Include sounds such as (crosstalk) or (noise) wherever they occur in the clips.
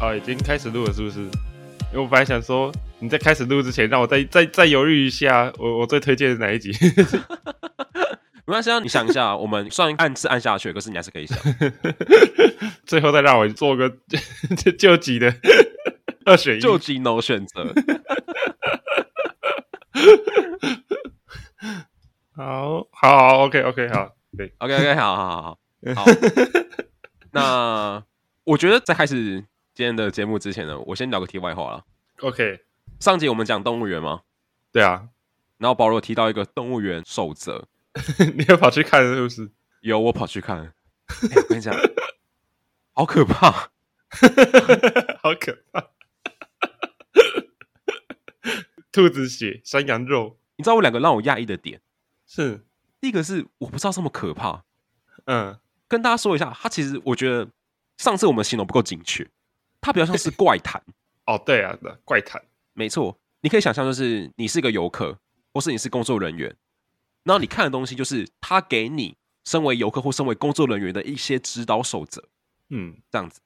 哦，已经开始录了，是不是？因为我本来想说，你在开始录之前，让我再再再犹豫一下，我我最推荐的哪一集？(laughs) 没关系啊，你想一下，我们虽然按是按下去，可是你还是可以想。(laughs) 最后再让我做个 (laughs) 救急的二选一，救急 no 选择。好好，OK OK，好，对，OK OK，好好好好。好那我觉得在开始今天的节目之前呢，我先聊个题外话了。OK，上集我们讲动物园吗？对啊。然后保罗提到一个动物园守则，(laughs) 你也跑去看是不是？有，我跑去看。欸、(laughs) 我跟你讲，好可怕，(laughs) 好可怕。兔子血、山羊肉，你知道我两个让我讶异的点是，第一个是我不知道这么可怕。嗯。跟大家说一下，它其实我觉得上次我们形容不够精确，它比较像是怪谈。(laughs) 哦，对啊，怪谈，没错。你可以想象，就是你是一个游客，或是你是工作人员，然后你看的东西就是他给你身为游客或身为工作人员的一些指导守则。嗯，这样子。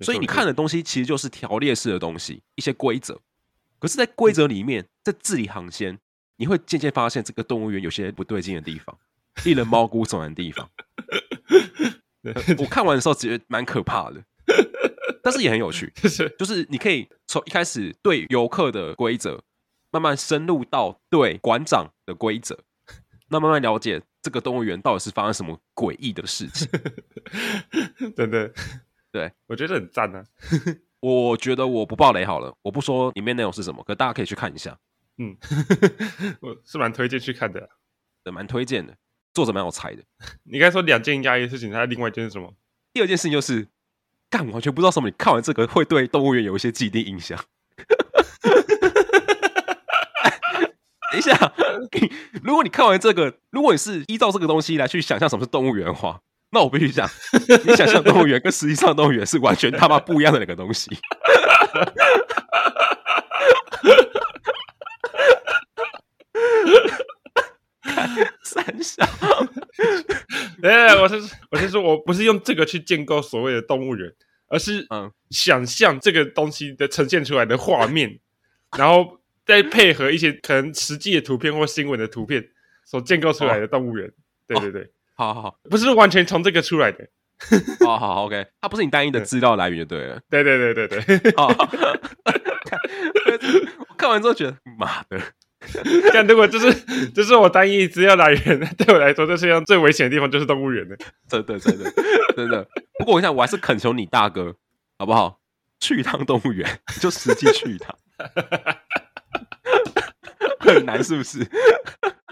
所以你看的东西其实就是条列式的东西，一些规则。可是，在规则里面，在字里行间，你会渐渐发现这个动物园有些不对劲的地方，令人毛骨悚然的地方。(laughs) 我看完的时候觉得蛮可怕的，(laughs) 但是也很有趣。(laughs) 就是你可以从一开始对游客的规则，慢慢深入到对馆长的规则，那慢慢了解这个动物园到底是发生什么诡异的事情。(laughs) 真的，对，我觉得很赞啊。我觉得我不爆雷好了，我不说里面内容是什么，可大家可以去看一下。嗯，(laughs) 我是蛮推荐去看的，对，蛮推荐的。作者蛮有才的。你刚才说两件压抑的事情，他另外一件是什么？第二件事情就是，干完全不知道什么。你看完这个会对动物园有一些既定印象。(laughs) 等一下，如果你看完这个，如果你是依照这个东西来去想象什么是动物园的话，那我必须讲，你想象动物园跟实际上动物园是完全他妈不一样的两个东西。(laughs) 三小，(laughs) 哎，我是我是说，我不是用这个去建构所谓的动物园，而是嗯，想象这个东西的呈现出来的画面，(laughs) 然后再配合一些可能实际的图片或新闻的图片所建构出来的动物园。对对对，好好好，不是完全从这个出来的。好好 OK，它不是你单一的资料来源就对了。对对对对对，好，我看完之后觉得，妈的。(laughs) 但如果就是 (laughs) 就是我单一资料来源，(laughs) 对我来说，这世界上最危险的地方就是动物园了。真的，真的，真的。不过我想，我还是恳求你大哥，好不好？去一趟动物园，就实际去一趟。很难，是不是？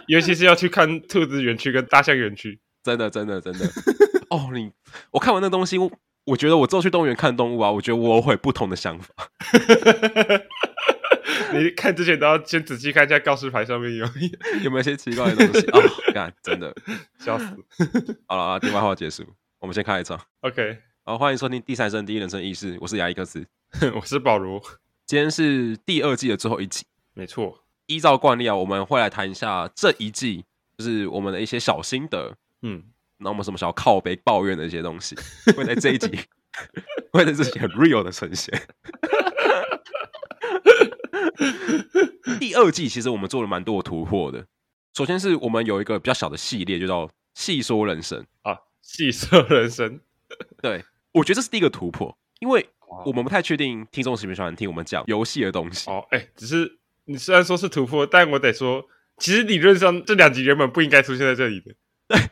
尤其是要去看兔子园区跟大象园区，真的，真的，真的。哦，你我看完那东西，我我觉得我之后去动物园看动物啊，我觉得我会有不同的想法。(laughs) 你看之前都要先仔细看一下告示牌上面有 (laughs) 有没有一些奇怪的东西啊？(laughs) 干，真的笑死！好了啊，电话话结束，我们先开一场。OK，好，欢迎收听《第三声第一人称意识》，我是牙医克斯，我是保罗。今天是第二季的最后一集，没错。依照惯例啊，我们会来谈一下这一季，就是我们的一些小心得。嗯，那我们什么想要靠背抱怨的一些东西，会在这一集，会在这集很 real 的呈现。(laughs) 第二季其实我们做了蛮多的突破的。首先是我们有一个比较小的系列，就叫“细说人生”啊，“细说人生”。对，我觉得这是第一个突破，因为我们不太确定听众喜不喜欢听我们讲游戏的东西。哦，哎、欸，只是你虽然说是突破，但我得说，其实理论上这两集原本不应该出现在这里的。对。(laughs)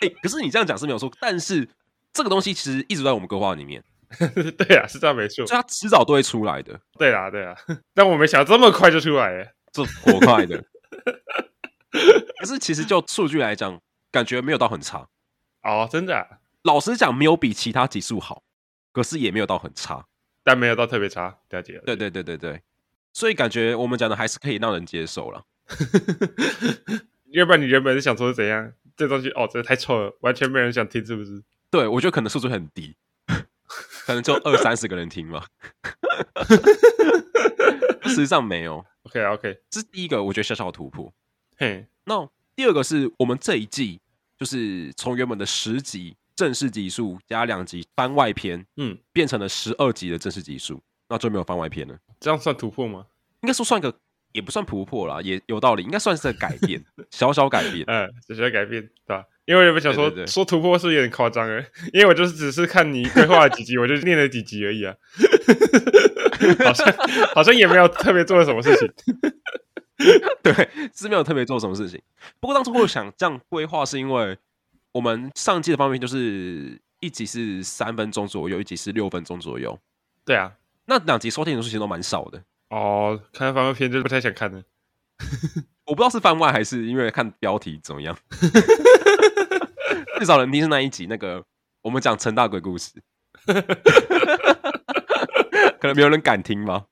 哎、欸，可是你这样讲是没有错，但是这个东西其实一直在我们规划里面。(laughs) 对啊，是这样没错，它迟早都会出来的。对啊，对啊，(laughs) 但我没想到这么快就出来耶，这火快的。(laughs) 可是其实就数据来讲，感觉没有到很差哦，真的、啊。老实讲，没有比其他级数好，可是也没有到很差，但没有到特别差。了解了。对对对对对，所以感觉我们讲的还是可以让人接受了。要不然你原本是想说是怎样？这东西哦，真的太臭了，完全没人想听，是不是？对，我觉得可能数据很低。可能就二三十个人听吧，(laughs) 实际上没有。OK OK，这是第一个，我觉得小小的突破。嘿，那第二个是我们这一季就是从原本的十集正式集数加两集番外篇，嗯，变成了十二集的正式集数，那就没有番外篇了。这样算突破吗？应该说算个，也不算突破啦，也有道理，应该算是个改变，(laughs) 小小改变，嗯，小小改变，对吧？因为我原本想说，说突破是有点夸张诶，因为我就是只是看你规划了几集，我就念了几集而已啊，(laughs) 好像好像也没有特别做了什么事情，(laughs) 对，是没有特别做什么事情。不过当初会想这样规划，是因为我们上季的方面就是一集是三分钟左右，一集是六分钟左右，对啊，那两集收听人数其实都蛮少的。哦，看番外篇就不太想看了。(laughs) 我不知道是番外还是因为看标题怎么样，(laughs) 最少能听是那一集那个我们讲陈大鬼故事，(laughs) 可能没有人敢听吗？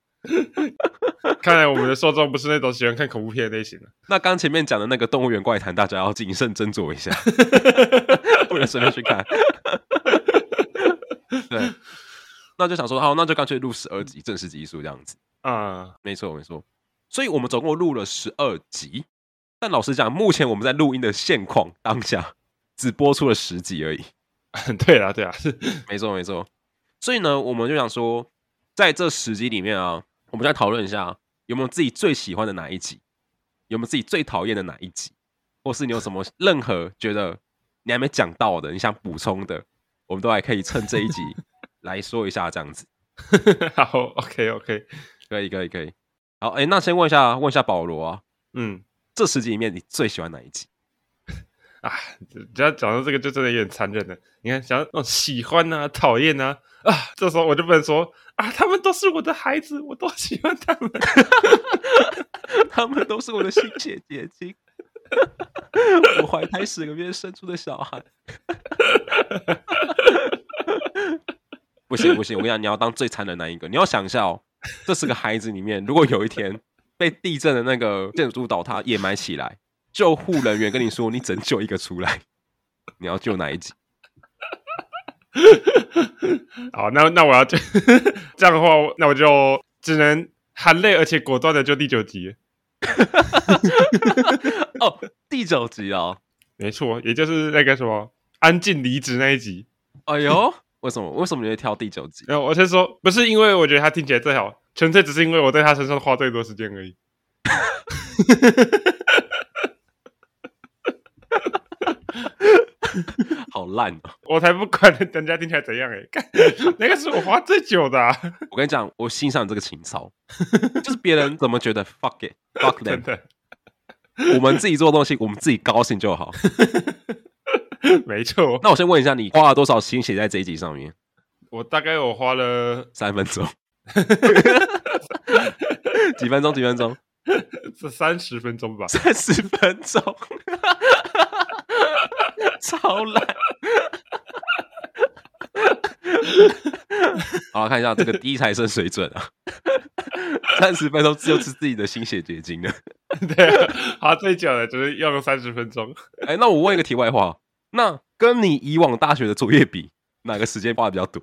看来我们的受众不是那种喜欢看恐怖片的类型的。那刚前面讲的那个动物园怪谈，大家要谨慎斟酌一下，(laughs) 不能随便去看。对，那就想说，好，那就干脆录十二集正式集数这样子啊，没错没错。所以我们总共录了十二集，但老实讲，目前我们在录音的现况当下，只播出了十集而已。(laughs) 对啊，对啊，是 (laughs) 没错没错。所以呢，我们就想说，在这十集里面啊，我们再讨论一下，有没有自己最喜欢的哪一集，有没有自己最讨厌的哪一集，或是你有什么 (laughs) 任何觉得你还没讲到的，你想补充的，我们都还可以趁这一集来说一下，这样子。好，OK OK，可以可以可以。好，哎、欸，那先问一下，问一下保罗啊，嗯，这十集里面你最喜欢哪一集？啊，只要讲到这个，就真的有点残忍了。你看，想要喜欢啊、讨厌啊，啊，这时候我就不能说啊，他们都是我的孩子，我都喜欢他们，(laughs) 他们都是我的心血结晶，我怀胎十个月生出的小孩。(laughs) 不行不行，我跟你讲，你要当最残忍的那一个，你要想一下哦。这十个孩子里面，如果有一天被地震的那个建筑倒塌掩埋起来，救护人员跟你说你拯救一个出来，(laughs) 你要救哪一集？(laughs) 好，那那我要 (laughs) 这样的话，那我就只能含泪而且果断的救第九集。哦，第九集哦，没错，也就是那个什么安静离职那一集。哎呦！为什么？为什么你会挑第九集？然后我先说，不是因为我觉得他听起来最好，纯粹只是因为我在他身上花最多时间而已。(laughs) 好烂哦！我才不管人家听起来怎样哎，(laughs) 那个是我花最久的啊。我跟你讲，我欣赏这个情操，就是别人怎么觉得 fuck it fuck them，(laughs) 我们自己做东西，我们自己高兴就好。没错，那我先问一下，你花了多少心血在这一集上面？我大概我花了三分钟，几分钟？几分钟？是三十分钟吧？三十分钟，(laughs) 超烂。(laughs) 好，看一下这个低材生水准啊，(laughs) 三十分钟就是自己的心血结晶了。对啊，花最久的就是用了三十分钟。哎、欸，那我问一个题外话。那跟你以往大学的作业比，哪个时间花的比较多？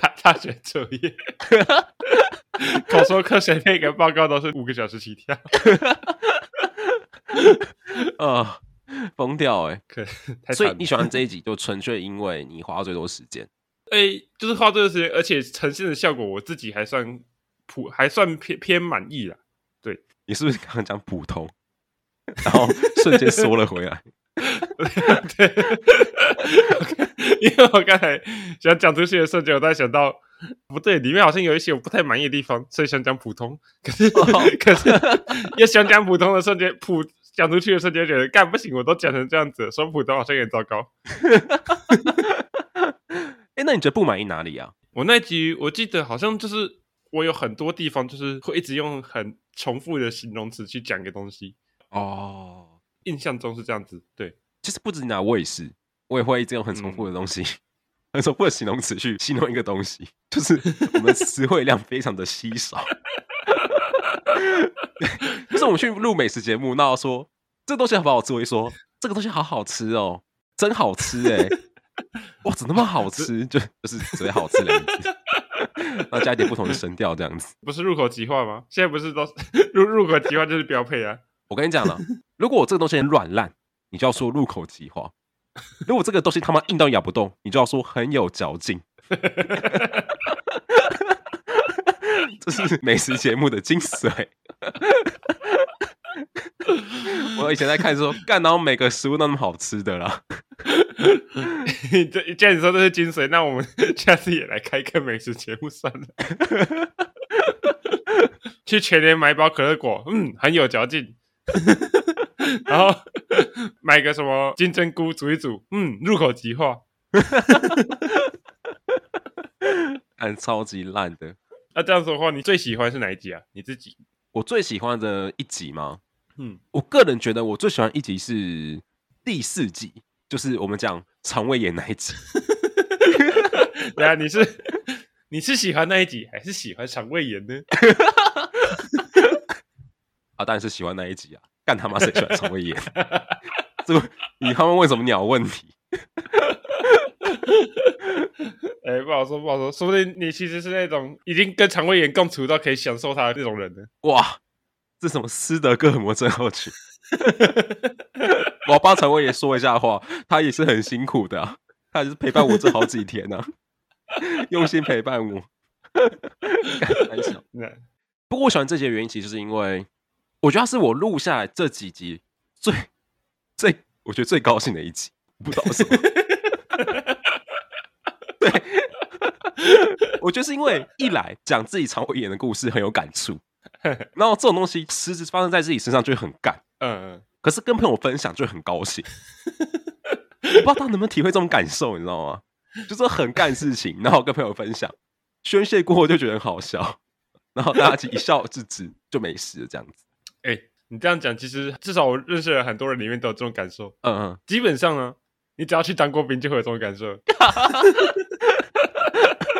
大大学作业，口说科学那个报告都是五个小时起跳。啊，(laughs) 疯掉哎！所以你喜欢这一集，就纯粹因为你花最多时间。哎、欸，就是花最多时间，而且呈现的效果，我自己还算普，还算偏偏满意啦。对，你是不是刚刚讲普通，(laughs) 然后瞬间缩了回来？(laughs) 对，因为我刚才想讲出去的瞬间，我在想到不对，里面好像有一些我不太满意的地方，所以想讲普通。可是，可是也想讲普通的瞬间，普讲出去的瞬间，觉得干不行，我都讲成这样子，说普通好像有点糟糕。(laughs) 哎，那你觉得不满意哪里啊？我那集我记得好像就是我有很多地方就是会一直用很重复的形容词去讲个东西哦。印象中是这样子，对，其实不止你啊，我也是，我也会一直用很重复的东西，嗯、(laughs) 很重复的形容词去形容一个东西，就是我们词汇量非常的稀少。就是我们去录美食节目，那要说这个东西好不好吃，我一说这个东西好好吃哦，真好吃哎，(laughs) 哇，怎么那么好吃？就就是只会好吃两个字，(laughs) 那加一点不同的声调，这样子，不是入口即化吗？现在不是都 (laughs) 入入口即化就是标配啊。我跟你讲了，如果我这个东西很软烂，你就要说入口即化；如果这个东西他妈硬到咬不动，你就要说很有嚼劲。这是 (laughs) 美食节目的精髓。我以前在看说，干，然后每个食物都那么好吃的啦。(laughs) 这既然你说这是精髓，那我们 (laughs) 下次也来开一个美食节目算了。去全联买一包可乐果，嗯，很有嚼劲。然后买个什么金针菇煮一煮，嗯，入口即化。很超级烂的。那、啊、这样说的话，你最喜欢是哪一集啊？你自己？我最喜欢的一集吗？嗯，我个人觉得我最喜欢一集是第四集，就是我们讲肠胃炎那一集。对啊，你是你是喜欢那一集，还是喜欢肠胃炎呢？(laughs) 啊，当然是喜欢那一集啊！干他妈谁喜欢肠胃炎？(laughs) 这你他妈问什么鸟问题？哎、欸，不好说，不好说，说不定你其实是那种已经跟肠胃炎共处到可以享受它的那种人呢。哇，这什么斯德哥尔摩症候群？我帮肠胃炎说一下话，他也是很辛苦的、啊，他也是陪伴我这好几天呢、啊，用心陪伴我。(laughs) 不过我喜欢这集的原因，其实是因为我觉得它是我录下来这几集最最我觉得最高兴的一集，不知道为什么。(laughs) 对，(laughs) 我觉得是因为一来讲自己肠胃炎的故事很有感触，(laughs) 然后这种东西实质发生在自己身上就会很干，嗯嗯，可是跟朋友分享就很高兴，(laughs) 我不知道他能不能体会这种感受，你知道吗？就是很干事情，然后跟朋友分享，宣泄过后就觉得很好笑，然后大家一笑置之就没事了，这样子。哎、欸，你这样讲，其实至少我认识了很多人，里面都有这种感受。嗯嗯，基本上呢，你只要去当过兵，就会有这种感受。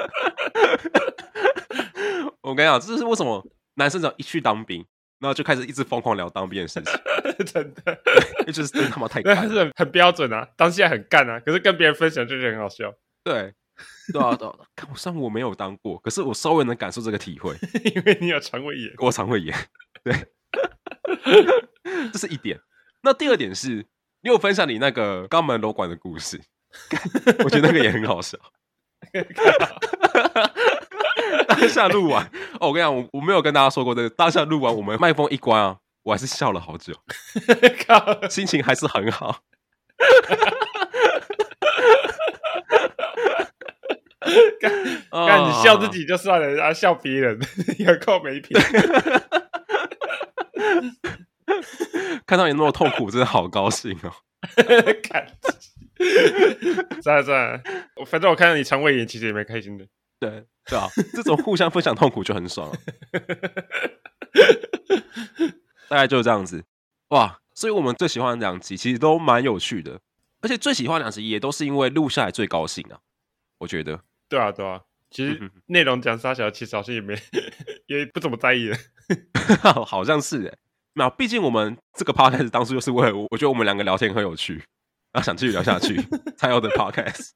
(laughs) 我跟你讲，这是为什么男生只要一去当兵，然后就开始一直疯狂聊当兵的事情。(laughs) 真的，就是真他妈太干，还是很很标准啊，当下很干啊，可是跟别人分享就觉得很好笑。对，对啊，对啊。看我虽然我没有当过，可是我稍微能感受这个体会，(laughs) 因为你有肠胃炎，我肠胃炎。对，这是一点。那第二点是，你有分享你那个肛门瘘管的故事，我觉得那个也很好笑。(laughs) 当下录完，哦，我跟你讲，我我没有跟大家说过这个。当下录完，我们麦克风一关啊，我还是笑了好久，(laughs) 心情还是很好。干，你笑自己就算了，然后笑别人，(laughs) 有够没品。看到你那么痛苦，真的好高兴哦。(laughs) 看，算了算了，反正我看到你肠胃炎，其实也蛮开心的。对对啊，这种互相分享痛苦就很爽了。(laughs) 大概就是这样子哇，所以我们最喜欢的两集其实都蛮有趣的，而且最喜欢的两集也都是因为录下来最高兴啊。我觉得，对啊对啊，其实内容讲啥小，其实好像也没 (laughs) 也不怎么在意了，好像是哎。那毕竟我们这个 podcast 当初就是为了，我觉得我们两个聊天很有趣，然后想继续聊下去 (laughs) 才有的 podcast。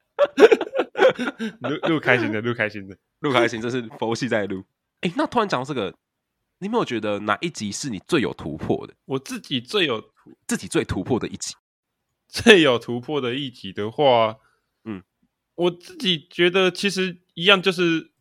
(laughs) 录录开心的，录开心的，录开心，这是佛系在录。(laughs) 哎、欸，那突然讲到这个，你有没有觉得哪一集是你最有突破的？我自己最有自己最突破的一集，最有突破的一集的话，嗯，我自己觉得其实一样，就是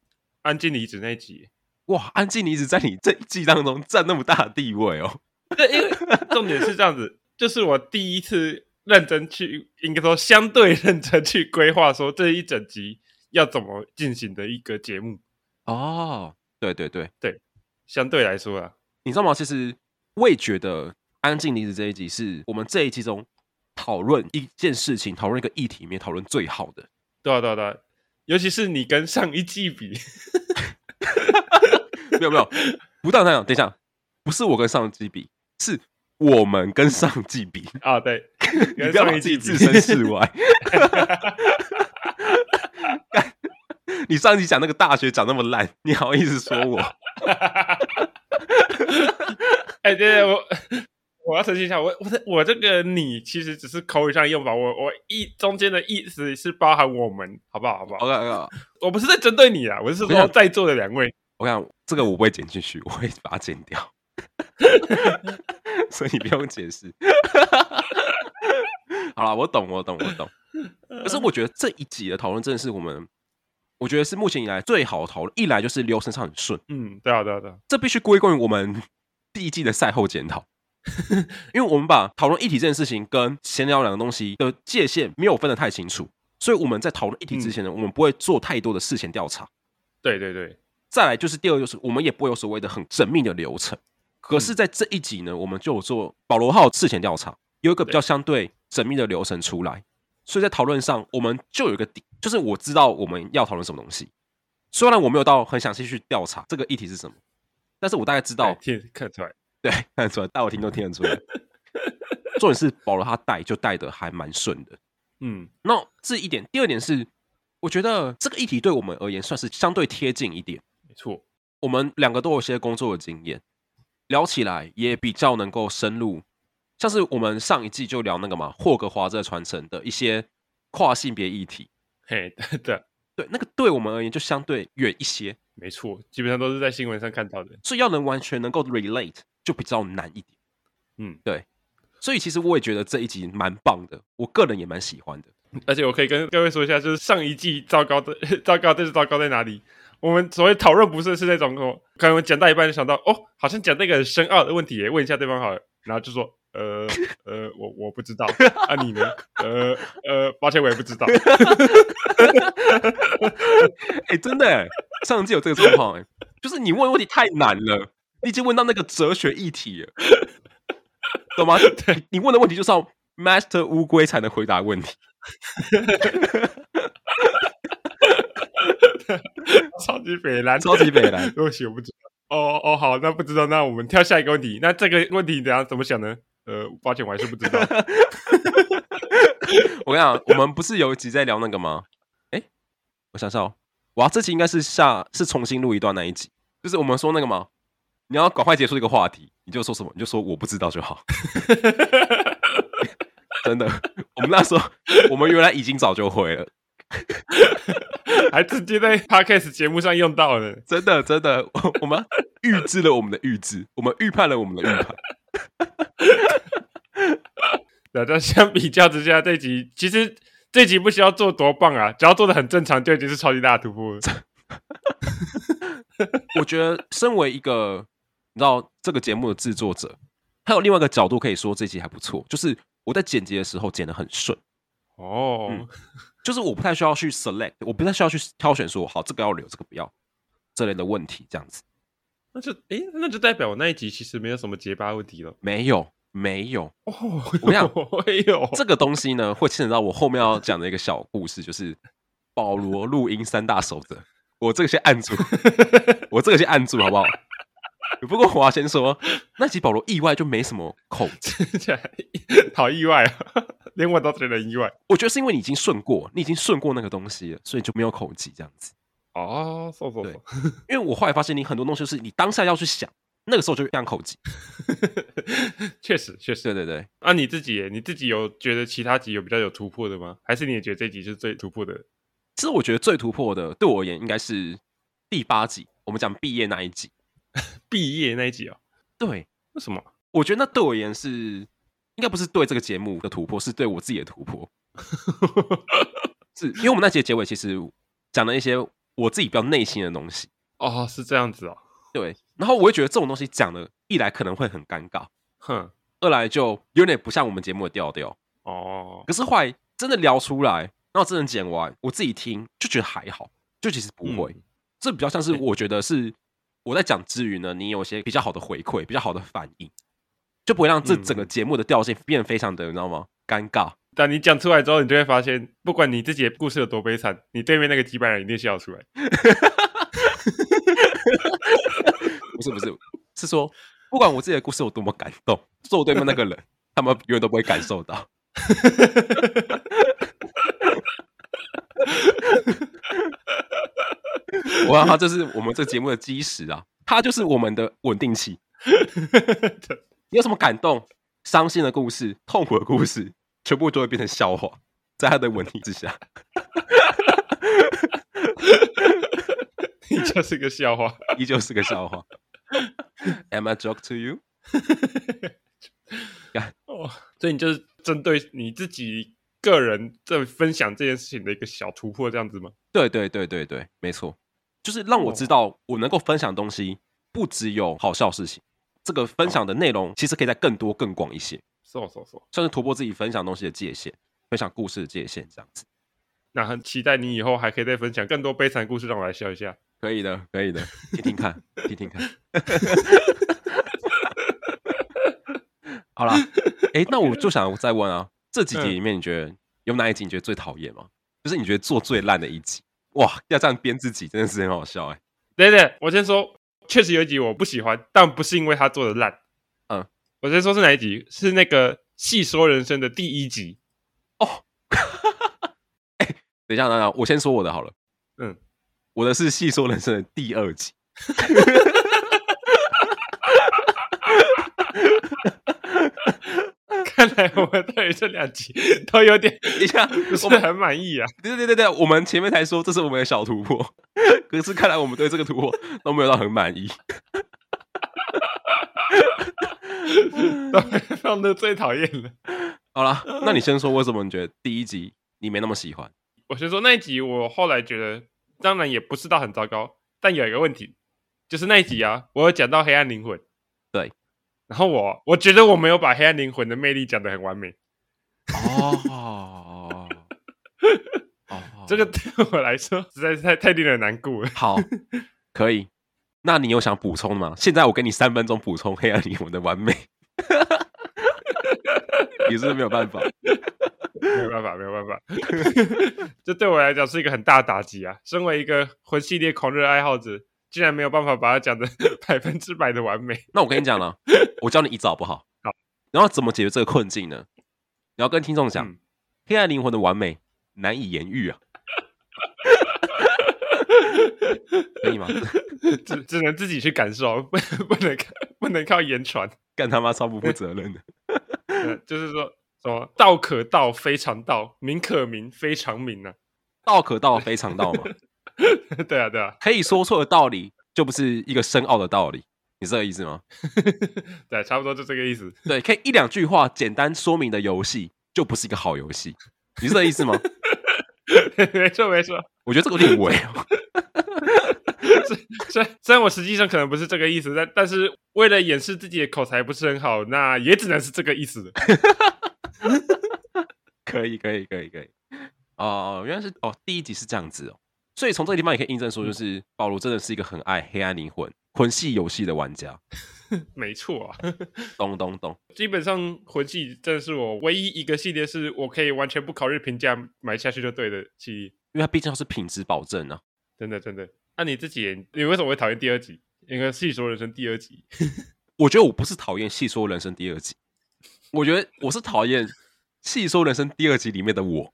安静离子那一集。哇，安静离子在你这一季当中占那么大的地位哦。对，因为重点是这样子，就是我第一次。认真去，应该说相对认真去规划，说这一整集要怎么进行的一个节目哦。对对对对，相对来说啊，你知道吗？其实我也觉得《安静离子》这一集是我们这一集中讨论一件事情、讨论一个议题里面讨论最好的。对啊对啊对啊，尤其是你跟上一季比，(laughs) 没有没有，不但那样。等一下，不是我跟上一季比，是。我们跟上季比 (laughs) 啊，对，(laughs) 你不要把自己置身事外。(laughs) 你上集讲那个大学讲那么烂，你好意思说我？哎，对对，我我要澄清一下，我我我这个你其实只是口语上用法，我我意中间的意思是包含我们，好不好？好不好？OK OK，我不是在针对你啊，我是说在座的两位。我看这个我不会剪进去，我会把它剪掉。(laughs) 所以你不用解释。(laughs) 好了，我懂，我懂，我懂。可是我觉得这一集的讨论真的是我们，我觉得是目前以来最好的讨论。一来就是流程上很顺，嗯，对啊，对啊，对啊，这必须归功于我们 (laughs) 第一季的赛后检讨，因为我们把讨论议题这件事情跟闲聊两个东西的界限没有分得太清楚，所以我们在讨论议题之前呢，嗯、我们不会做太多的事前调查。对对对，再来就是第二，就是我们也不会有所谓的很缜密的流程。可是，在这一集呢，我们就有做保罗号事前调查，有一个比较相对缜密的流程出来，所以在讨论上，我们就有一个底，就是我知道我们要讨论什么东西。虽然我没有到很详细去调查这个议题是什么，但是我大概知道，听看出来，对，看得出来，大我听都听得出来。(laughs) 重点是保罗他带就带的还蛮顺的，嗯，那这一点。第二点是，我觉得这个议题对我们而言算是相对贴近一点，没错，我们两个都有些工作的经验。聊起来也比较能够深入，像是我们上一季就聊那个嘛，霍格华兹传承的一些跨性别议题，嘿，(laughs) 对对，对，那个对我们而言就相对远一些，没错，基本上都是在新闻上看到的，所以要能完全能够 relate 就比较难一点，嗯，对，所以其实我也觉得这一集蛮棒的，我个人也蛮喜欢的，而且我可以跟各位说一下，就是上一季糟糕的 (laughs) 糟糕，这是糟糕在哪里？我们所谓讨论不是是那种哦，可能我讲到一半就想到哦，好像讲那个很深奥的问题，问一下对方好了，然后就说呃 (laughs) 呃，我我不知道，啊你呢？(laughs) 呃呃，抱歉我也不知道。(laughs) 哎、欸，真的，上次有这个状况，哎，就是你问问题太难了，你已经问到那个哲学议题了，懂吗？对，你问的问题就是要 master 乌龟才能回答问题。(laughs) 超级北蓝，超级北蓝，(laughs) 对不起，我不知道。哦哦，好，那不知道，那我们跳下一个问题。那这个问题怎样怎么想呢？呃，抱歉，我还是不知道。(laughs) 我跟你讲，我们不是有一集在聊那个吗？我想想，哇，这期应该是下是重新录一段那一集，就是我们说那个吗？你要赶快结束一个话题，你就说什么？你就说我不知道就好。真的，我们那时候，我们原来已经早就会了。(laughs) 还直接在 Podcast 节目上用到了，真的真的，我们预知了我们的预知，我们预判了我们的预判。(laughs) 那但相比较之下，这集其实这集不需要做多棒啊，只要做的很正常，就已经是超级大的突破了。(laughs) 我觉得，身为一个你知道这个节目的制作者，还有另外一个角度可以说，这集还不错，就是我在剪辑的时候剪的很顺哦。嗯就是我不太需要去 select，我不太需要去挑选说好这个要留，这个不要这类的问题，这样子。那就诶、欸，那就代表我那一集其实没有什么结巴问题了。没有，没有。哦，我想，(laughs) 没有这个东西呢，会牵扯到我后面要讲的一个小故事，就是 (laughs) 保罗录音三大守则。我这个先按住，(laughs) 我这个先按住，好不好？不过我要先说，那集保罗意外就没什么口吃好意外啊！连我都觉得意外。我觉得是因为你已经顺过，你已经顺过那个东西了，所以就没有口技这样子。哦，对，因为我后来发现，你很多东西是你当下要去想，那个时候就非常口技。(laughs) 确实，确实，对对对。啊，你自己，你自己有觉得其他集有比较有突破的吗？还是你也觉得这集是最突破的？其实我觉得最突破的，对我而言，应该是第八集，我们讲毕业那一集。(laughs) 毕业那一集啊、哦，对，为什么？我觉得那对我而言是，应该不是对这个节目的突破，是对我自己的突破。是因为我们那节结尾其实讲了一些我自己比较内心的东西。哦，是这样子哦。对，然后我会觉得这种东西讲的，一来可能会很尴尬，哼，二来就有点不像我们节目的调调。哦，可是后来真的聊出来，然后真的剪完，我自己听就觉得还好，就其实不会。嗯、这比较像是我觉得是。我在讲之余呢，你有些比较好的回馈，比较好的反应，就不会让这整个节目的调性变得非常的，你知道吗？尴尬。但你讲出来之后，你就会发现，不管你自己的故事有多悲惨，你对面那个几百人一定笑出来。(laughs) 不是不是，是说不管我自己的故事有多么感动，坐我对面那个人，他们永远都不会感受到。我要他就是我们这节目的基石啊，它就是我们的稳定器。(laughs) 你有什么感动、伤心的故事、痛苦的故事，全部都会变成笑话，在他的稳定之下。(laughs) 你就是个笑话，依旧是个笑话。Am I joke to you？(laughs) 哦，所以你就是针对你自己个人在分享这件事情的一个小突破，这样子吗？对对对对对，没错，就是让我知道我能够分享东西，不只有好笑事情，这个分享的内容其实可以再更多更广一些。说说说，算是突破自己分享东西的界限，分享故事的界限，这样子。那很期待你以后还可以再分享更多悲惨故事，让我来笑一下。可以的，可以的，听听看，听听看。好啦，哎、欸，那我就想再问啊，这几集里面，你觉得有哪一集你觉得最讨厌吗？就是你觉得做最烂的一集？哇，要这样编自己，真的是很好笑哎、欸。对对，我先说，确实有一集我不喜欢，但不是因为他做的烂。嗯，我先说是哪一集？是那个《戏说人生》的第一集。哦。(laughs) 等一下，等一下，我先说我的好了。嗯，我的是《戏说人生》的第二集。(laughs) 看来我们对于这两集都有点，一下，不是很满意啊。对对对对，我们前面才说这是我们的小突破，可是看来我们对这个突破 (laughs) 都没有到很满意。(laughs) 放的最讨厌了。好了，那你先说为什么你觉得第一集你没那么喜欢？我先说那一集，我后来觉得，当然也不是到很糟糕，但有一个问题，就是那一集啊，我有讲到黑暗灵魂，对，然后我我觉得我没有把黑暗灵魂的魅力讲的很完美，哦，哦 (laughs) 这个对我来说实在是太太令人难过了。好，可以，那你有想补充吗？现在我给你三分钟补充黑暗灵魂的完美，也是没有办法？没有办法，没有办法，(laughs) 这对我来讲是一个很大的打击啊！身为一个魂系列狂热爱好者，竟然没有办法把它讲的 (laughs) 百分之百的完美。那我跟你讲了，(laughs) 我教你一招好不好？好，然后怎么解决这个困境呢？你要跟听众讲，嗯、黑暗灵魂的完美难以言喻啊！(laughs) 可以吗？只只能自己去感受，不不能不能靠言传，干他妈超不负责任的。就是说。什么道可道非常道，名可名非常名啊？道可道非常道嘛？(laughs) 对啊，对啊，可以说错的道理就不是一个深奥的道理，你是这个意思吗？(laughs) 对，差不多就这个意思。对，可以一两句话简单说明的游戏就不是一个好游戏，你是这个意思吗？(laughs) 没错，没错。我觉得这个有点伪哦。虽虽然我实际上可能不是这个意思，但但是为了掩饰自己的口才不是很好，那也只能是这个意思。可以，可以，可以，可以。哦，原来是哦，第一集是这样子哦，所以从这个地方也可以印证说，就是保罗真的是一个很爱黑暗灵魂魂系游戏的玩家。(laughs) 没错啊，(laughs) 咚咚咚。基本上魂系真的是我唯一一个系列是我可以完全不考虑评价买下去就对的系列，因为它毕竟是品质保证啊。真的，真的。那、啊、你自己，你为什么会讨厌第二集？应该《戏说人生》第二集。(laughs) 我觉得我不是讨厌《戏说人生》第二集。我觉得我是讨厌《戏说人生》第二集里面的我。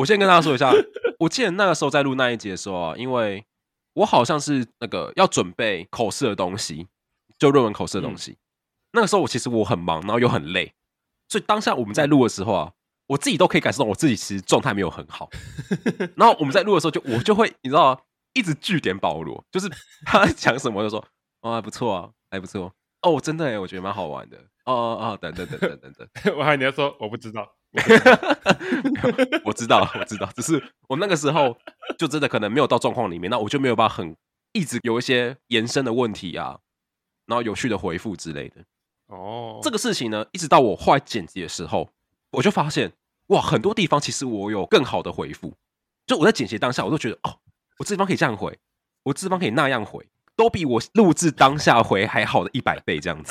我先跟大家说一下，(laughs) 我记得那个时候在录那一集的时候啊，因为我好像是那个要准备口试的东西，就论文口试的东西。嗯、那个时候我其实我很忙，然后又很累，所以当下我们在录的时候啊，我自己都可以感受到我自己其实状态没有很好。(laughs) 然后我们在录的时候就，就我就会你知道吗？一直据点保罗，就是他讲什么就说 (laughs) 哦还不错啊。还不错哦，真的哎，我觉得蛮好玩的。哦哦哦，等等等等等等，我还你要说我不知道，(laughs) 我知道我知道，只是我那个时候就真的可能没有到状况里面，那我就没有办法很一直有一些延伸的问题啊，然后有序的回复之类的。哦，这个事情呢，一直到我后来剪辑的时候，我就发现哇，很多地方其实我有更好的回复。就我在剪辑当下，我都觉得哦，我这地方可以这样回，我这地方可以那样回。都比我录制当下回还好的一百倍，这样子，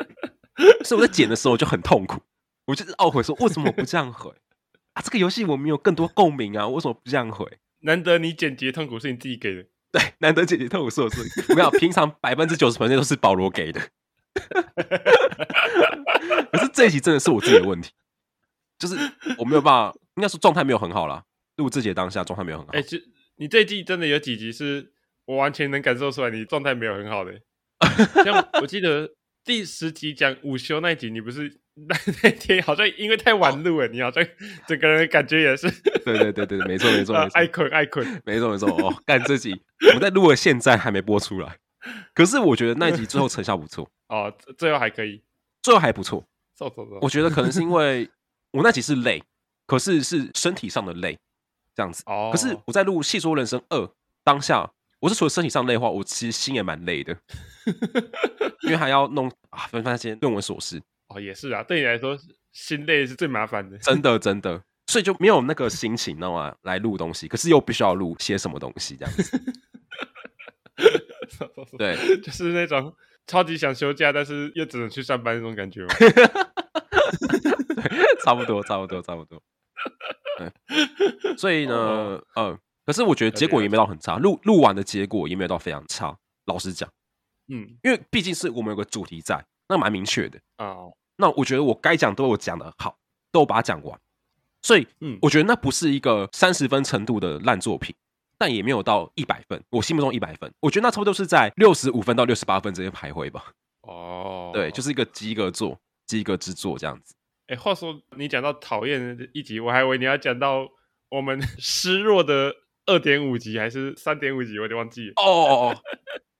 (laughs) 所以我在剪的时候就很痛苦，我就是懊悔说，为什么我不这样回啊？这个游戏我没有更多共鸣啊，为什么不这样回？难得你剪辑痛苦是你自己给的，对，难得剪辑痛苦是我自己，没有，平常百分之九十都是保罗给的，(laughs) 可是这一集真的是我自己的问题，就是我没有办法，应该说状态没有很好啦，录制节当下状态没有很好。哎、欸，你这一季真的有几集是？我完全能感受出来，你状态没有很好的。(laughs) 像我记得第十集讲午休那一集，你不是那 (laughs) 那天好像因为太晚录了，你好像 (laughs) 整个人感觉也是。对对对对，没错 (laughs) 没错，爱困爱困，没错没错哦。干这集我们在录了，现在还没播出来。可是我觉得那一集最后成效不错，哦，最后还可以，最后还不错。走走走，我觉得可能是因为我那集是累，可是是身体上的累，这样子。哦。可是我在录《戏说人生二》当下，我是除了身体上累的话，我其实心也蛮累的，因为还要弄啊，分发些论文琐事。哦，也是啊，对你来说，心累是最麻烦的。真的，真的，所以就没有那个心情，知道吗？来录东西，可是又必须要录些什么东西，这样子。(laughs) 对，就是那种。超级想休假，但是又只能去上班那种感觉吗？(laughs) 差不多，差不多，差不多。对，所以呢，嗯、哦呃，可是我觉得结果也没到很差，录录完的结果也没有到非常差。老实讲，嗯，因为毕竟是我们有个主题在，那蛮明确的哦。那我觉得我该讲都有讲的好，都有把它讲完，所以，嗯，我觉得那不是一个三十分程度的烂作品。但也没有到一百分，我心目中一百分，我觉得那差不多是在六十五分到六十八分之间徘徊吧。哦，(laughs) 对，就是一个及格作、及格之作这样子。哎，话说你讲到讨厌的一集，我还以为你要讲到我们 (laughs) 失落的二点五集还是三点五集，我有点忘记了。哦，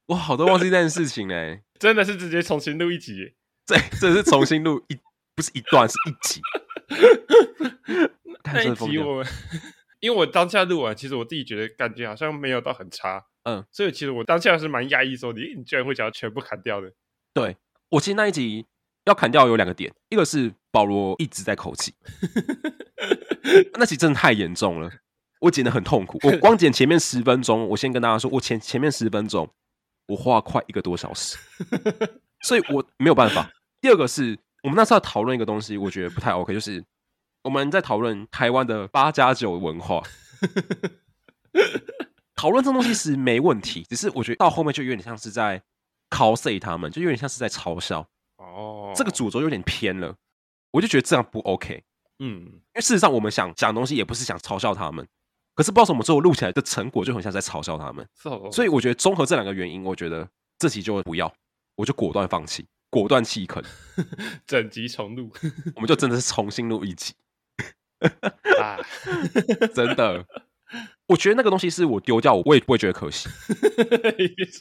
我好多忘记这件事情哎，(laughs) 真的是直接重新录一集？(laughs) 对，这是重新录一，不是一段，是一集。(laughs) 那一集我们。因为我当下录完，其实我自己觉得感觉好像没有到很差，嗯，所以其实我当下是蛮压抑，说你你居然会想要全部砍掉的。对，我其实那一集要砍掉有两个点，一个是保罗一直在口气，那集真的太严重了，我剪的很痛苦。我光剪前面十分钟，我先跟大家说，我前前面十分钟我花了快一个多小时，(laughs) 所以我没有办法。第二个是我们那时候要讨论一个东西，我觉得不太 OK，就是。我们在讨论台湾的八加九文化，(laughs) 讨论这东西是没问题，只是我觉得到后面就有点像是在 cos 他们，就有点像是在嘲笑。哦，这个主轴有点偏了，我就觉得这样不 OK。嗯，因为事实上我们想讲东西也不是想嘲笑他们，可是不知道什么之后录起来的成果就很像在嘲笑他们。所以我觉得综合这两个原因，我觉得这集就不要，我就果断放弃，果断弃坑，(laughs) 整集重录，(laughs) 我们就真的是重新录一集。(laughs) 啊，真的，我觉得那个东西是我丢掉，我也不会觉得可惜，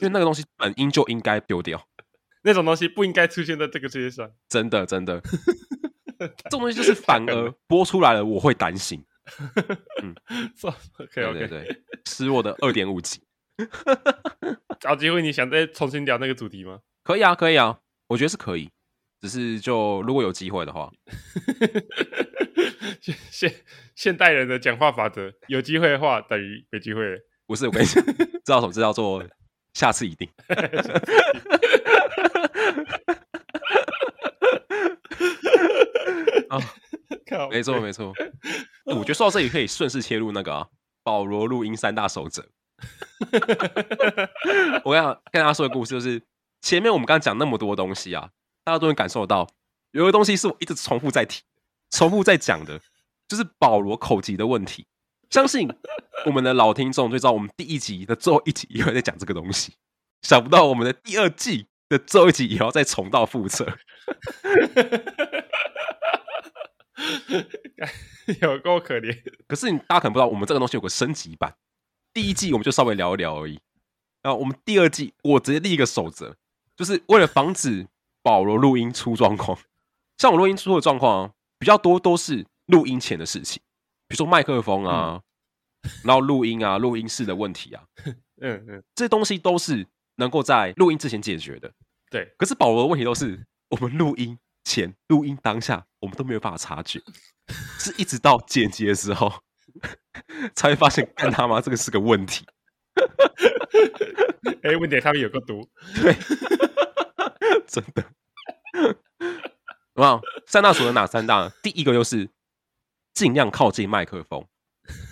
因为那个东西本应就应该丢掉，那种东西不应该出现在这个世界上。真的，真的，这种东西就是反而播出来了，我会担心。嗯，(laughs) OK OK，对，失落的二点五级，(laughs) 找机会你想再重新聊那个主题吗？可以啊，可以啊，我觉得是可以，只是就如果有机会的话。(laughs) 现现代人的讲话法则，有机会的话等于没机会了。不是，我跟你讲，知道什么？知道做下次一定。啊，没错没错。我觉得说到这里可以顺势切入那个啊，保罗录音三大守则。我想跟大家说的故事就是，前面我们刚刚讲那么多东西啊，大家都能感受到，有个东西是我一直重复在提。重复在讲的，就是保罗口疾的问题。相信我们的老听众就知道，我们第一集的最后一集也会在讲这个东西。想不到我们的第二季的最后一集也要再重蹈覆辙，(laughs) 有够可怜。可是你大家可能不知道，我们这个东西有个升级版。第一季我们就稍微聊一聊而已，然后我们第二季我直接立一个守则，就是为了防止保罗录音出状况。像我录音出的状况啊。比较多都是录音前的事情，比如说麦克风啊，嗯、然后录音啊，录音室的问题啊，(laughs) 嗯嗯，这些东西都是能够在录音之前解决的。对，可是保罗的问题都是我们录音前、录音当下，我们都没有办法察觉，是一直到剪辑的时候才会发现，干他妈这个是个问题。哎、欸，问题他们有个毒，对，(laughs) 真的。哇，三大锁的哪三大？第一个就是尽量靠近麦克风。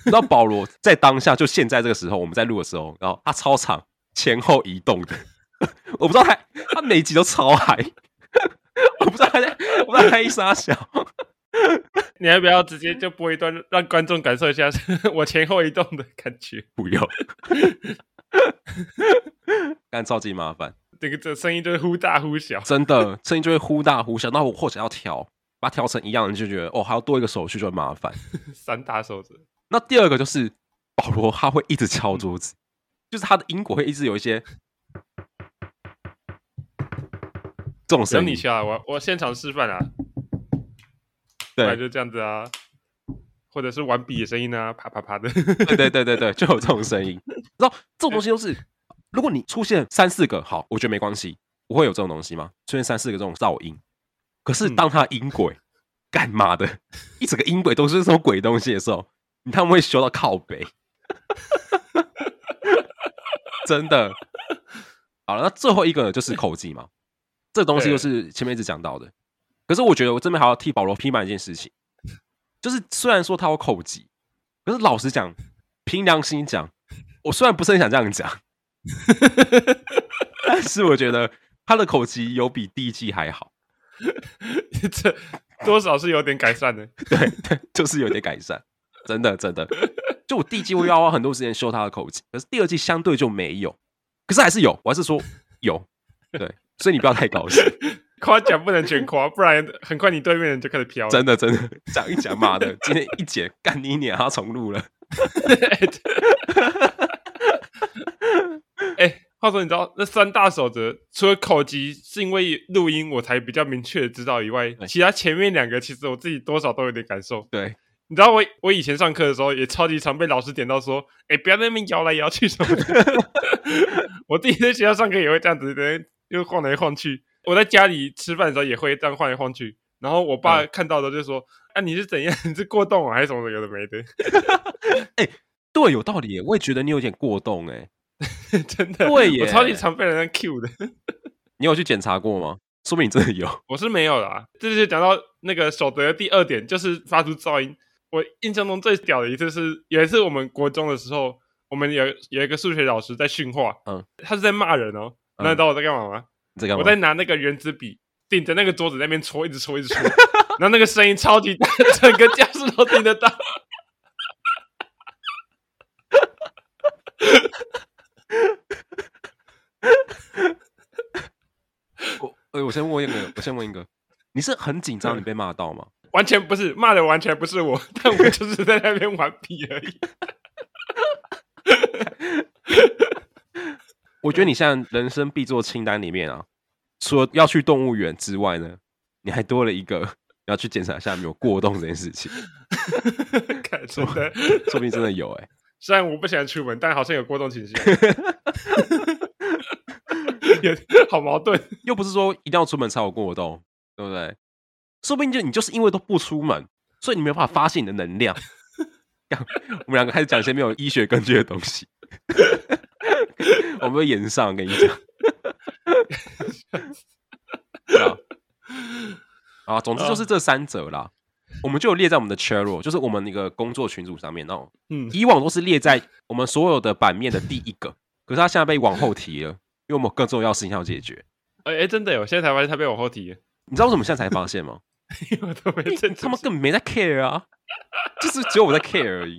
你知道保罗在当下就现在这个时候，我们在录的时候，然后他超长前后移动的，(laughs) 我不知道他他每集都超嗨，我不知道他在我不知道他一撒小，(laughs) 你要不要直接就播一段让观众感受一下 (laughs) 我前后移动的感觉？(laughs) 不要，干超级麻烦。这个这声音就会忽大忽小，真的声音就会忽大忽小。那我或者要调，把它调成一样你，就觉得哦，还要多一个手续就很麻烦。三大手指。那第二个就是保罗，他会一直敲桌子，就是他的因果会一直有一些，这种声音。你敲啊，我我现场示范啊。对，就这样子啊，或者是玩笔的声音啊，啪啪啪的。对对对对对，就有这种声音。(laughs) 然后这种东西都是，如果你出现三四个，好，我觉得没关系，不会有这种东西吗？出现三四个这种噪音，可是当它音轨干嘛的，(laughs) 一整个音轨都是这种鬼东西的时候，你他们会修到靠北。(laughs) 真的。好了，那最后一个呢，就是口技嘛，这东西就是前面一直讲到的。可是我觉得我这边还要替保罗批判一件事情，就是虽然说他有口疾，可是老实讲，凭良心讲，我虽然不是很想这样讲，但是我觉得他的口疾有比第一季还好，(laughs) 这多少是有点改善的。对对，就是有点改善，真的真的。就我第一季我要花很多时间修他的口疾，可是第二季相对就没有，可是还是有，我还是说有，(laughs) 对，所以你不要太高兴。(laughs) 夸奖不能全夸，不然很快你对面人就开始飘了。真的真的，讲一讲妈的，(laughs) 今天一剪干你娘，他重录了。哎、欸，话说你知道那三大守则，除了口级是因为录音我才比较明确的知道以外，其他前面两个其实我自己多少都有点感受。对，你知道我我以前上课的时候也超级常被老师点到说，哎、欸，不要在那边摇来摇去什么的。我自己在学校上课也会这样子，在又晃来晃去。我在家里吃饭的时候也会这样晃来晃去，然后我爸看到的就说：“啊，你是怎样？(laughs) 你是过动啊，还是什么的？有的没的。(laughs) ”哎，对，有道理耶。我也觉得你有点过动，哎，(laughs) 真的，对耶，我超级常被人家 Q 的。你有去检查过吗？说明你真的有。我是没有啦。这就是讲到那个守则的第二点，就是发出噪音。我印象中最屌的一次是，有一次我们国中的时候，我们有有一个数学老师在训话，嗯，他是在骂人哦。那你知道我在干嘛吗？我在拿那个原子笔顶着那个桌子那边戳，一直戳，一直戳，然后那个声音超级大，整个教室都听得到。我，哎，我先问一个，我先问一个，你是很紧张你被骂到吗？完全不是，骂的完全不是我，但我就是在那边玩笔而已。我觉得你现在人生必做清单里面啊，除了要去动物园之外呢，你还多了一个要去检查一下有没有过动这件事情。(laughs) 看说不定真的有哎、欸。(laughs) 虽然我不喜欢出门，但好像有过动倾向。(laughs) 也好矛盾，又不是说一定要出门才有过动，对不对？说不定就你就是因为都不出门，所以你没有办法发泄你的能量。我们两个开始讲一些没有医学根据的东西。我们会演上，跟你讲。(laughs) 啊，总之就是这三者啦，我们就有列在我们的 channel，就是我们那个工作群组上面那。嗯，以往都是列在我们所有的版面的第一个，可是他现在被往后提了，因为我们有更重要的事情要解决。哎、欸、哎，真的有，现在才发现他被往后提了。你知道为什么现在才发现吗？(laughs) 因为我都没正，他们根本没在 care 啊，就是只有我在 care 而已。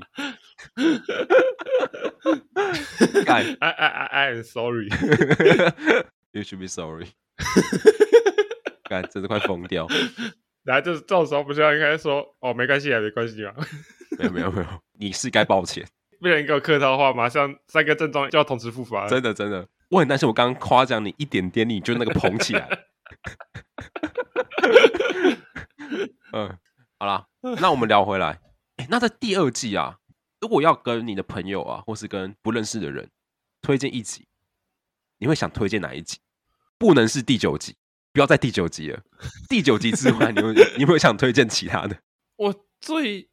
I I I I am sorry. (laughs) You should be sorry. (laughs) 干，真是快疯掉。然后就是这种时候，不是要应该说哦，没关系啊，没关系啊。没有没有没有，你是该抱歉。(laughs) 不然你给我客套的话，马上三个症状就要同时复发。真的真的，我很担心，我刚刚夸奖你一点点，你就那个捧起来。嗯，好啦，那我们聊回来。欸，那在第二季啊。如果要跟你的朋友啊，或是跟不认识的人推荐一集，你会想推荐哪一集？不能是第九集，不要在第九集了。第九集之外，(laughs) 你会你有没有想推荐其他的？我最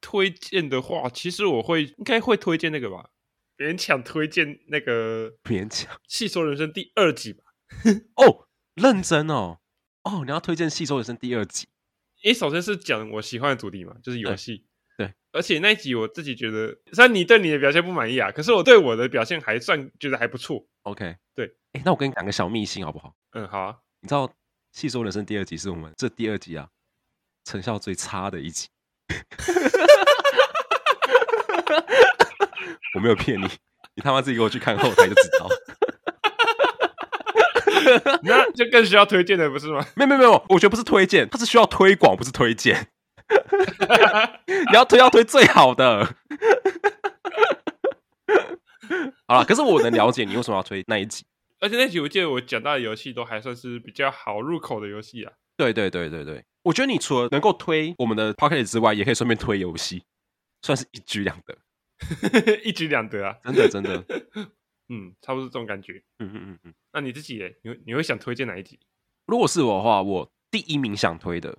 推荐的话，其实我会应该会推荐那个吧，勉强推荐那个勉强《戏说人生》第二集吧。(laughs) 哦，认真哦，哦，你要推荐《戏说人生》第二集？因为首先是讲我喜欢的主题嘛，就是游戏。对，而且那一集我自己觉得，虽然你对你的表现不满意啊，可是我对我的表现还算觉得还不错。OK，对，哎、欸，那我跟你讲个小秘辛好不好？嗯，好啊。你知道《戏说人生》第二集是我们这第二集啊，成效最差的一集。(laughs) 我没有骗你，你他妈自己给我去看后台就知道。(laughs) 那就更需要推荐的不是吗？没有没有没有，我觉得不是推荐，它是需要推广，不是推荐。(laughs) 你要推要推最好的，(laughs) 好了。可是我能了解你为什么要推那一集，而且那集我记得我讲到的游戏都还算是比较好入口的游戏啊。对对对对对，我觉得你除了能够推我们的 Podcast 之外，也可以顺便推游戏，算是一举两得，(laughs) 一举两得啊！真的真的，嗯，差不多是这种感觉。嗯嗯嗯嗯，那你自己诶，你你会想推荐哪一集？如果是我的话，我第一名想推的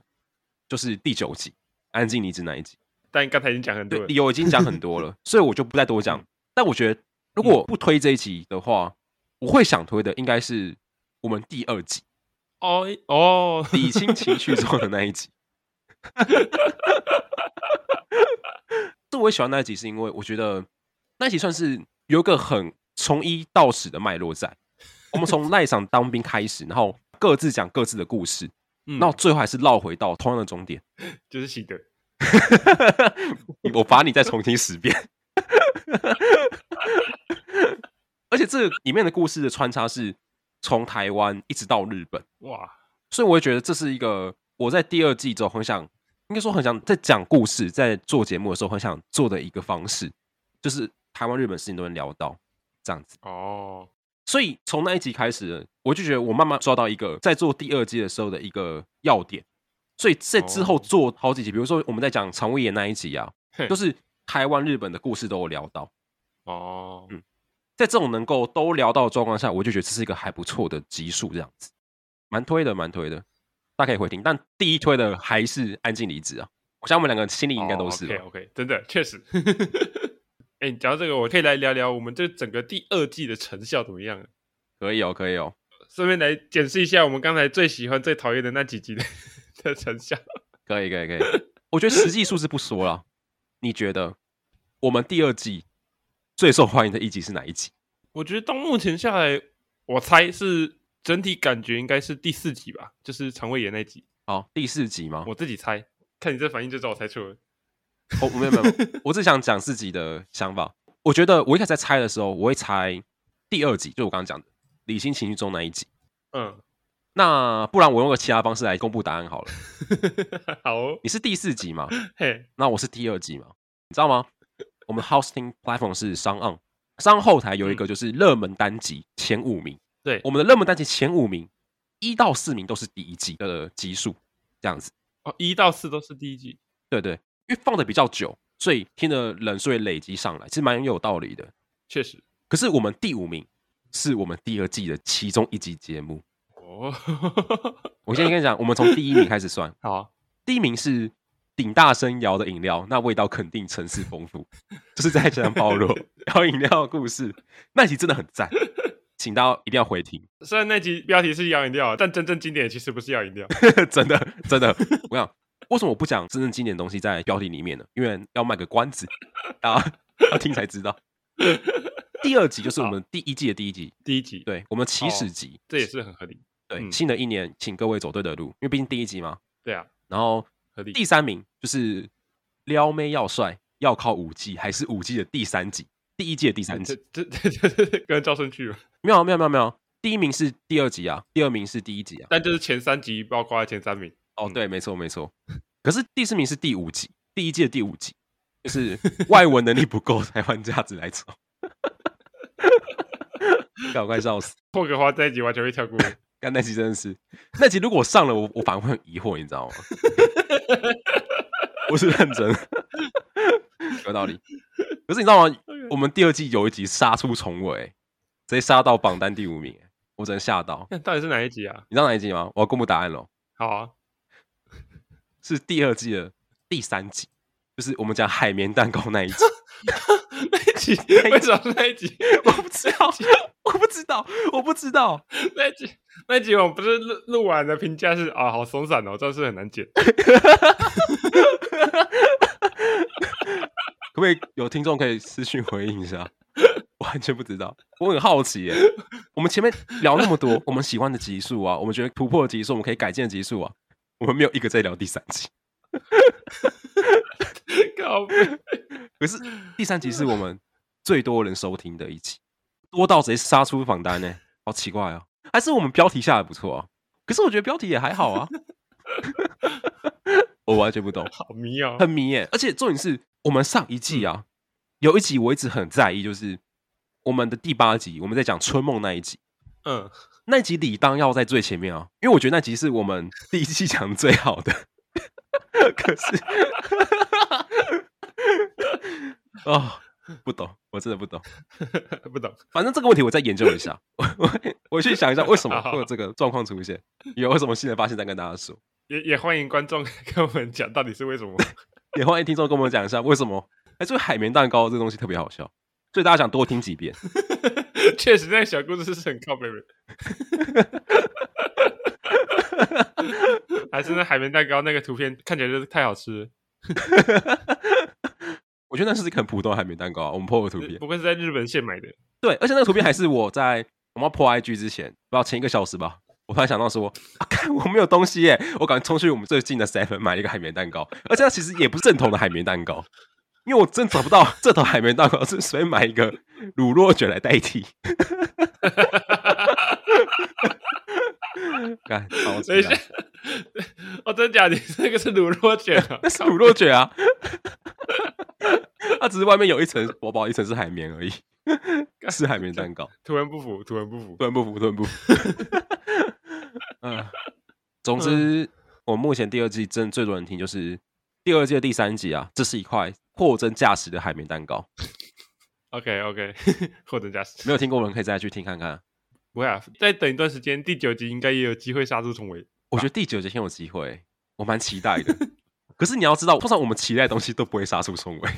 就是第九集《安静离职》那一集。但刚才已经讲很多了，理由已经讲很多了，所以我就不再多讲。但我觉得，如果不推这一集的话，我会想推的应该是我们第二集哦哦，理清情绪中的那一集。(laughs) 这我也喜欢那一集，是因为我觉得那一集算是有一个很从一到十的脉络在。我们从赖上当兵开始，然后各自讲各自的故事，然后最后还是绕回到同样的终点，(laughs) 就是喜德。(laughs) 我罚你再重新十遍，(laughs) 而且这里面的故事的穿插是从台湾一直到日本，哇！所以我也觉得这是一个我在第二季之后很想，应该说很想在讲故事，在做节目的时候很想做的一个方式，就是台湾、日本事情都能聊到这样子哦。所以从那一集开始，我就觉得我慢慢抓到一个在做第二季的时候的一个要点。所以在之后做好几集，比如说我们在讲肠胃炎那一集啊，都是台湾、日本的故事都有聊到。哦，嗯，在这种能够都聊到的状况下，我就觉得这是一个还不错的集数，这样子，蛮推的，蛮推的，大家可以回听。但第一推的还是安静离职啊，我想我们两个心里应该都是。OK OK，真的确实。哎，讲到这个，我可以来聊聊我们这整个第二季的成效怎么样？可以哦，可以哦。顺便来检视一下我们刚才最喜欢、最讨厌的那几集的。(laughs) 的成效可以可以可以，我觉得实际数字不说了。你觉得我们第二季最受欢迎的一集是哪一集？我觉得到目前下来，我猜是整体感觉应该是第四集吧，就是肠胃炎那集。哦，第四集吗？我自己猜，看你这反应就知道我猜错了。哦，没有没有，我只想讲自己的想法。我觉得我一开始在猜的时候，我会猜第二集，就我刚刚讲的理性情绪中那一集。嗯。那不然我用个其他方式来公布答案好了。(laughs) 好哦，你是第四集吗？(laughs) 嘿，那我是第二集嘛？你知道吗？我们 hosting platform 是 SoundOn，商后台有一个就是热门单集前五名。对，我们的热门单集前五名，一到四名都是第一集的集数，这样子。哦，一到四都是第一集。对对，因为放的比较久，所以听的人数累积上来，其实蛮有道理的。确实，可是我们第五名是我们第二季的其中一集节目。哦，我先跟你讲，我们从第一名开始算。(laughs) 好啊，第一名是顶大声摇的饮料，那味道肯定层次丰富，就是在讲包肉摇饮料的故事。那集真的很赞，请大家一定要回听。虽然那集标题是摇饮料，但真正经典的其实不是摇饮料。(laughs) 真的真的，我讲为什么我不讲真正经典的东西在标题里面呢？因为要卖个关子，大家 (laughs) 要听才知道。第二集就是我们第一季的第一集，第一集，对，我们起始集，这也是很合理。对，嗯、新的一年，请各位走对的路，因为毕竟第一集嘛。对啊。然后第三名就是撩妹要帅，要靠五 G，还是五 G 的第三集，第一季的第三集。这这这这跟赵顺去了。(laughs) 没有没有没有没有，第一名是第二集啊，第二名是第一集啊。但就是前三集包括前三名。哦，对，没错没错。可是第四名是第五集，第一季的第五集，就是外文能力不够才换架子来走。搞怪笑死！霍格华这一集完全会跳过。(laughs) 刚那集真的是，那集如果上了，我我反而会很疑惑，你知道吗？(laughs) 我是认真，有道理。可是你知道吗我们第二季有一集杀出重围，直接杀到榜单第五名，我真的吓到。那到底是哪一集啊？你知道哪一集吗？我要公布答案了。好啊，是第二季的第三集，就是我们讲海绵蛋糕那一集。(laughs) (laughs) 那一集为什么那一集？(laughs) 我不知道，我不知道，我不知道那一集。那一集我们不是录录完的评价是啊，好松散哦，真的是很难剪。可不可以有听众可以私信回应一下？完全不知道，我很好奇耶。我们前面聊那么多，我们喜欢的集数啊，我们觉得突破的集数，我们可以改进的集数啊，我们没有一个在聊第三集。(laughs) 靠！可是第三集是我们最多人收听的一集，多到直接杀出榜单呢，好奇怪哦！还是我们标题下的不错啊？可是我觉得标题也还好啊。(laughs) 我完全不懂，好迷啊，很迷耶！而且重点是我们上一季啊，有一集我一直很在意，就是我们的第八集，我们在讲春梦那一集，嗯，那集理当要在最前面啊，因为我觉得那集是我们第一期讲最好的。可是，哦，不懂，我真的不懂，(laughs) 不懂。反正这个问题我再研究一下，我我我去想一下为什么会有这个状况出现，有什么新的发现再跟大家说。也也欢迎观众 (laughs) 跟我们讲到底是为什么，(laughs) 也欢迎听众跟我们讲一下为什么。哎，这个海绵蛋糕这个东西特别好笑，所以大家想多听几遍。确实，那个小故事是很靠北的。(laughs) 还是那海绵蛋糕那个图片看起来就是太好吃了。(laughs) 我觉得那是一个很普通的海绵蛋糕，我们 po 的图片，不会是在日本现买的。对，而且那个图片还是我在我们要 po IG 之前，不知道前一个小时吧，我突然想到说，啊，看我没有东西耶，我赶快冲去我们最近的 Seven 买了一个海绵蛋糕，而且它其实也不是正统的海绵蛋糕，因为我真找不到这头海绵蛋糕，是随便买一个乳酪卷来代替。干，等一下，哦，真的假的？那个是乳酪卷啊？(laughs) 那是乳酪卷啊？它只是外面有一层薄薄一层是海绵而已，是海绵蛋糕。图文不符，图文不符，图文不符，图文不符。(laughs) 嗯，总之，我目前第二季真最多人听就是第二季的第三集啊，这是一块货真价实的海绵蛋糕。OK，OK，货真价实。没有听过的人可以再去听看看。不会啊，再等一段时间，第九集应该也有机会杀出重围。我觉得第九集很有机会，我蛮期待的。可是你要知道，通常我们期待的东西都不会杀出重围，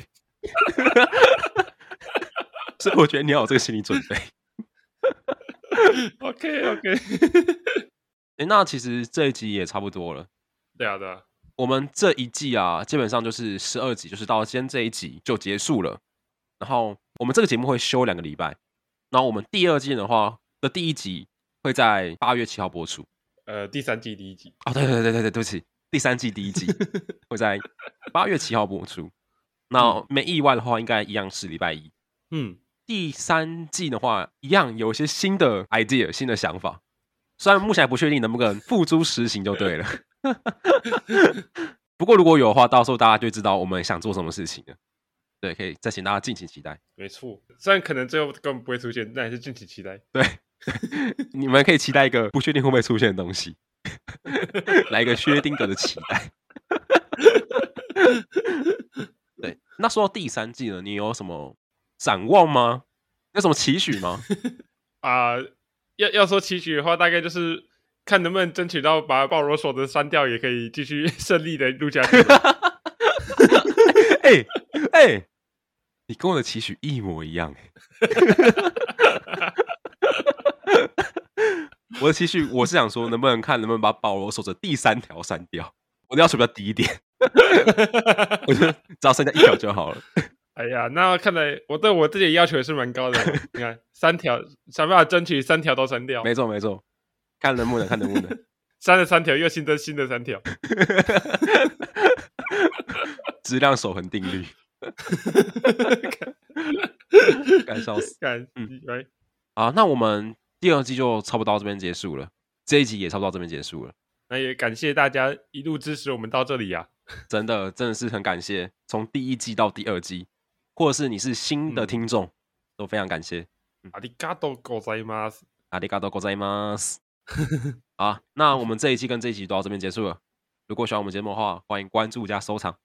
(laughs) 所以我觉得你要有这个心理准备。OK OK，哎，那其实这一集也差不多了。对啊对啊，我们这一季啊，基本上就是十二集，就是到今天这一集就结束了。然后我们这个节目会休两个礼拜。然后我们第二季的话。的第一集会在八月七号播出，呃，第三季第一集哦，对对对对对，对不起，第三季第一集 (laughs) 会在八月七号播出。那没意外的话，应该一样是礼拜一。嗯，第三季的话，一样有一些新的 idea、新的想法，虽然目前还不确定能不能付诸实行，就对了。(laughs) 不过如果有的话，到时候大家就知道我们想做什么事情了。对，可以再请大家敬请期待。没错，虽然可能最后根本不会出现，但还是敬请期待。对。(laughs) 你们可以期待一个不确定会不会出现的东西，(laughs) 来一个薛丁格的期待。对，那说到第三季呢，你有什么展望吗？有什么期许吗？啊、呃，要要说期许的话，大概就是看能不能争取到把鲍罗守则删掉，也可以继续顺利的录下去。哎哎、欸欸，你跟我的期许一模一样。(laughs) 我的期许，我是想说，能不能看能不能把保罗守着第三条删掉？我的要求比较低一点，(laughs) 我觉得只要删掉一条就好了。哎呀，那看来我对我自己的要求也是蛮高的。你看，三条想办法争取三条都删掉。没错没错，看能不能，看能不能(laughs) 删了三条又新增新的三条，(laughs) 质量守恒定律，(laughs) 干笑死，干嗯，来啊，那我们。第二季就差不多到这边结束了，这一集也差不多到这边结束了。那也感谢大家一路支持我们到这里呀、啊，真的真的是很感谢。从第一季到第二季，或者是你是新的听众，嗯、都非常感谢。阿里嘎多ございます，阿里嘎多ございます。 (laughs) 好，那我们这一期跟这一集都到这边结束了。如果喜欢我们节目的话，欢迎关注加收藏，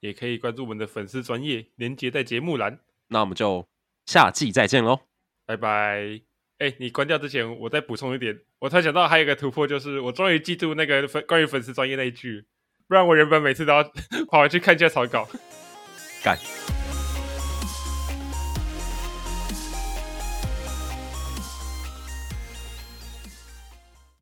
也可以关注我们的粉丝专业，连接在节目栏。那我们就下季再见喽，拜拜。哎、欸，你关掉之前，我再补充一点。我突然想到还有一个突破，就是我终于记住那个粉关于粉丝专业那一句，不然我原本每次都要 (laughs) 跑回去看一下草稿。干。